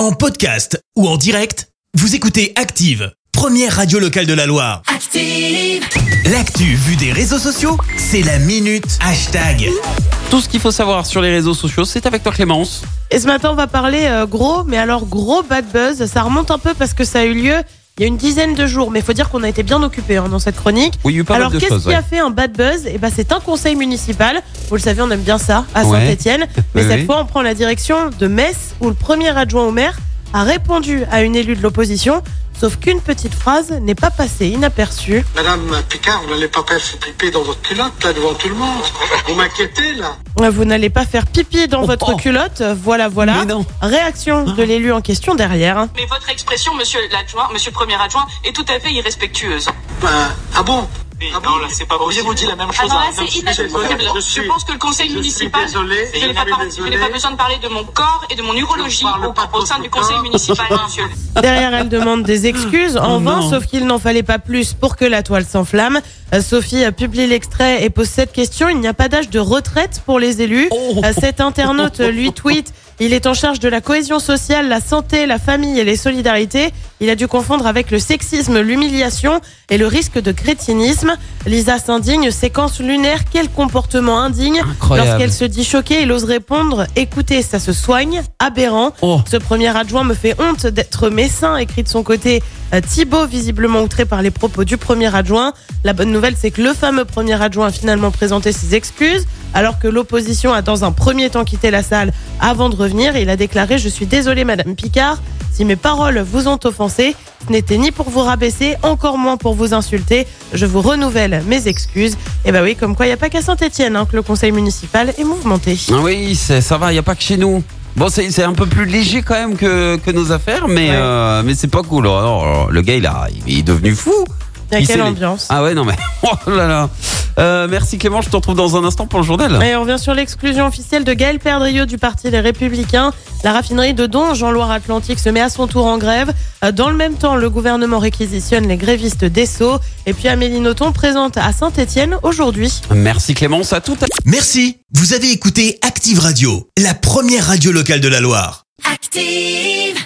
En podcast ou en direct, vous écoutez Active, première radio locale de la Loire. Active. L'actu vue des réseaux sociaux, c'est la minute hashtag. Tout ce qu'il faut savoir sur les réseaux sociaux, c'est avec toi Clémence. Et ce matin, on va parler euh, gros, mais alors gros bad buzz. Ça remonte un peu parce que ça a eu lieu il y a une dizaine de jours, mais il faut dire qu'on a été bien occupés hein, dans cette chronique. Oui, il y a eu pas alors, qu'est-ce qui ouais. a fait un bad buzz? Eh ben, c'est un conseil municipal. Vous le savez, on aime bien ça à Ouais. Saint-Etienne. Mais Oui, cette oui. fois, on prend la direction de Metz, où le premier adjoint au maire a répondu à une élue de l'opposition. Sauf qu'une petite phrase n'est pas passée inaperçue. Madame Picard, vous n'allez pas faire pipi dans votre culotte, là, devant tout le monde. Vous m'inquiétez, là. Vous n'allez pas faire pipi dans Oh, votre oh. culotte. Voilà, voilà. Mais non. Réaction de l'élu en question derrière. Mais votre expression, monsieur l'adjoint, monsieur le premier adjoint, est tout à fait irrespectueuse. Ben, ah bon? Mais Ah bon non, là, c'est pas possible. vous dit la même chose. Alors là, à un homme. c'est Je suis pense que le conseil je suis municipal, désolé, je n'ai pas, par- besoin de parler de mon corps et de mon urologie au, sein du conseil corps. municipal, monsieur. Derrière, elle demande des excuses en Oh vain, non. sauf qu'il n'en fallait pas plus pour que la toile s'enflamme. Euh, Sophie euh, publie l'extrait et pose cette question. Il n'y a pas d'âge de retraite pour les élus. Oh. Euh, Cet internaute lui tweet. Il est en charge de la cohésion sociale, la santé, la famille et les solidarités. Il a dû confondre avec le sexisme, l'humiliation et le risque de crétinisme. Lisa s'indigne, séquence lunaire, quel comportement indigne. Lorsqu'elle se dit choquée, il ose répondre Écoutez, ça se soigne, aberrant. Oh. Ce premier adjoint me fait honte d'être messin, écrit de son côté euh, Thibaut, visiblement outré par les propos du premier adjoint. La bonne nouvelle, c'est que le fameux premier adjoint a finalement présenté ses excuses, alors que l'opposition a dans un premier temps quitté la salle avant de revenir. Il a déclaré Je suis désolé, Madame Picard, si mes paroles vous ont offensé, ce n'était ni pour vous rabaisser, encore moins pour vous insulter. Je vous renouvelle mes excuses. Et bah oui, comme quoi il n'y a pas qu'à Saint-Etienne que le conseil municipal est mouvementé. Ah Oui, c'est- ça va, il n'y a pas que chez nous. Bon, c'est c'est un peu plus léger quand même que, que nos affaires, mais, Ouais. euh, mais c'est pas cool. Alors, le gars, il, a, il est devenu fou. Il y a Il quelle ambiance Ah ouais, non mais... Oh là là. Euh, merci Clément, je te retrouve dans un instant pour le journal. Et on revient sur l'exclusion officielle de Gaël Perdriau du Parti Les Républicains. La raffinerie de Donge en Loire-Atlantique se met à son tour en grève. Euh, Dans le même temps, le gouvernement réquisitionne les grévistes d'Esso. Et puis Amélie Nothomb présente à Saint-Etienne aujourd'hui. Merci Clémence, à tout à Merci, vous avez écouté Active Radio, la première radio locale de la Loire. Active.